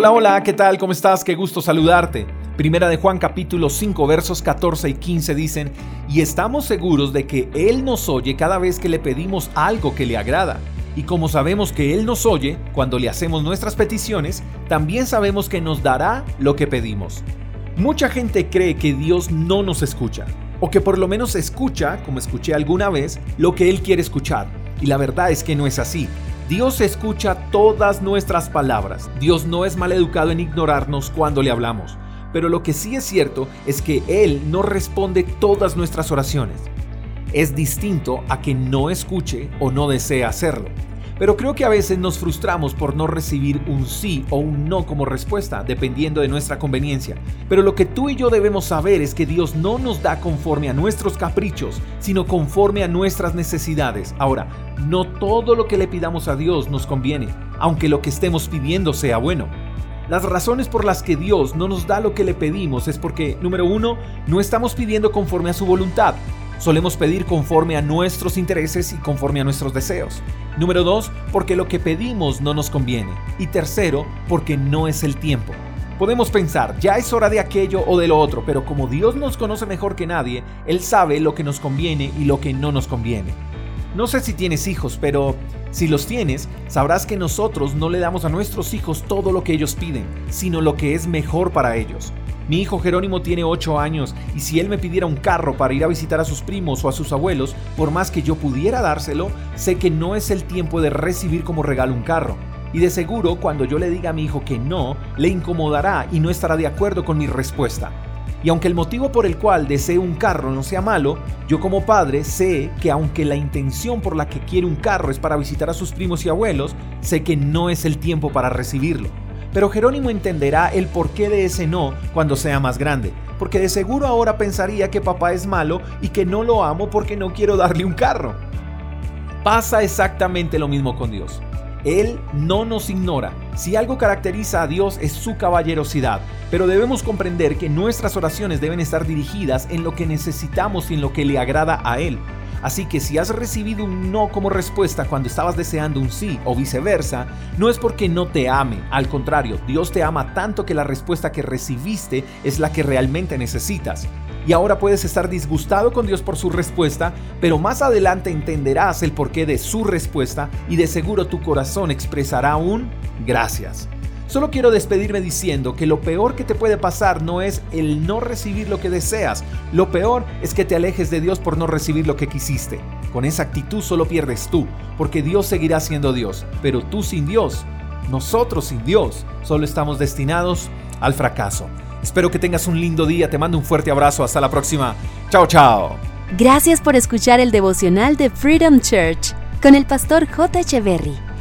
Hola, hola, ¿qué tal? ¿Cómo estás? Qué gusto saludarte. Primera de Juan capítulo 5 versos 14 y 15 dicen, y estamos seguros de que Él nos oye cada vez que le pedimos algo que le agrada. Y como sabemos que Él nos oye cuando le hacemos nuestras peticiones, también sabemos que nos dará lo que pedimos. Mucha gente cree que Dios no nos escucha, o que por lo menos escucha, como escuché alguna vez, lo que Él quiere escuchar. Y la verdad es que no es así. Dios escucha todas nuestras palabras. Dios no es maleducado en ignorarnos cuando le hablamos. Pero lo que sí es cierto es que Él no responde todas nuestras oraciones. Es distinto a que no escuche o no desee hacerlo. Pero creo que a veces nos frustramos por no recibir un sí o un no como respuesta, dependiendo de nuestra conveniencia. Pero lo que tú y yo debemos saber es que Dios no nos da conforme a nuestros caprichos, sino conforme a nuestras necesidades. Ahora, no todo lo que le pidamos a Dios nos conviene, aunque lo que estemos pidiendo sea bueno. Las razones por las que Dios no nos da lo que le pedimos es porque, número uno, no estamos pidiendo conforme a su voluntad. Solemos pedir conforme a nuestros intereses y conforme a nuestros deseos. Número dos, porque lo que pedimos no nos conviene. Y tercero, porque no es el tiempo. Podemos pensar, ya es hora de aquello o de lo otro, pero como Dios nos conoce mejor que nadie, Él sabe lo que nos conviene y lo que no nos conviene. No sé si tienes hijos, pero si los tienes, sabrás que nosotros no le damos a nuestros hijos todo lo que ellos piden, sino lo que es mejor para ellos. Mi hijo Jerónimo tiene 8 años y si él me pidiera un carro para ir a visitar a sus primos o a sus abuelos, por más que yo pudiera dárselo, sé que no es el tiempo de recibir como regalo un carro. Y de seguro cuando yo le diga a mi hijo que no, le incomodará y no estará de acuerdo con mi respuesta. Y aunque el motivo por el cual desee un carro no sea malo, yo como padre sé que aunque la intención por la que quiere un carro es para visitar a sus primos y abuelos, sé que no es el tiempo para recibirlo. Pero Jerónimo entenderá el porqué de ese no cuando sea más grande, porque de seguro ahora pensaría que papá es malo y que no lo amo porque no quiero darle un carro. Pasa exactamente lo mismo con Dios. Él no nos ignora. Si algo caracteriza a Dios es su caballerosidad, pero debemos comprender que nuestras oraciones deben estar dirigidas en lo que necesitamos y en lo que le agrada a Él. Así que si has recibido un no como respuesta cuando estabas deseando un sí o viceversa, no es porque no te ame, al contrario, Dios te ama tanto que la respuesta que recibiste es la que realmente necesitas. Y ahora puedes estar disgustado con Dios por su respuesta, pero más adelante entenderás el porqué de su respuesta y de seguro tu corazón expresará un gracias. Solo quiero despedirme diciendo que lo peor que te puede pasar no es el no recibir lo que deseas, lo peor es que te alejes de Dios por no recibir lo que quisiste. Con esa actitud solo pierdes tú, porque Dios seguirá siendo Dios, pero tú sin Dios, nosotros sin Dios, solo estamos destinados al fracaso. Espero que tengas un lindo día, te mando un fuerte abrazo, hasta la próxima. Chao, chao. Gracias por escuchar el devocional de Freedom Church con el pastor J. Echeverry.